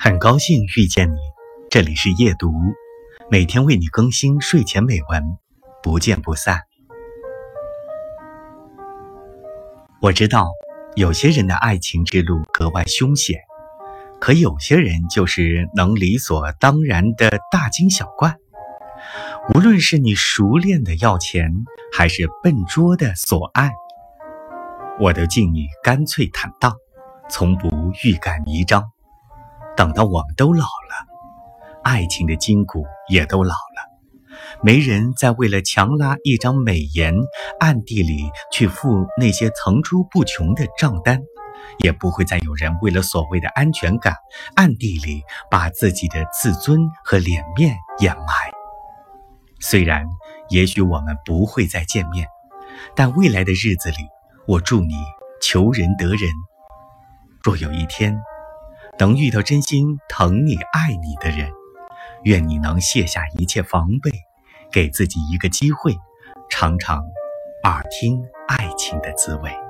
很高兴遇见你，这里是夜读，每天为你更新睡前美文，不见不散。我知道有些人的爱情之路格外凶险，可有些人就是能理所当然的大惊小怪。无论是你熟练的要钱，还是笨拙的索爱，我都敬你干脆坦荡。从不欲盖弥彰，等到我们都老了，爱情的筋骨也都老了，没人再为了强拉一张美颜，暗地里去付那些层出不穷的账单，也不会再有人为了所谓的安全感，暗地里把自己的自尊和脸面掩埋。虽然也许我们不会再见面，但未来的日子里，我祝你求人得人。若有一天能遇到真心疼你、爱你的人，愿你能卸下一切防备，给自己一个机会，尝尝耳听爱情的滋味。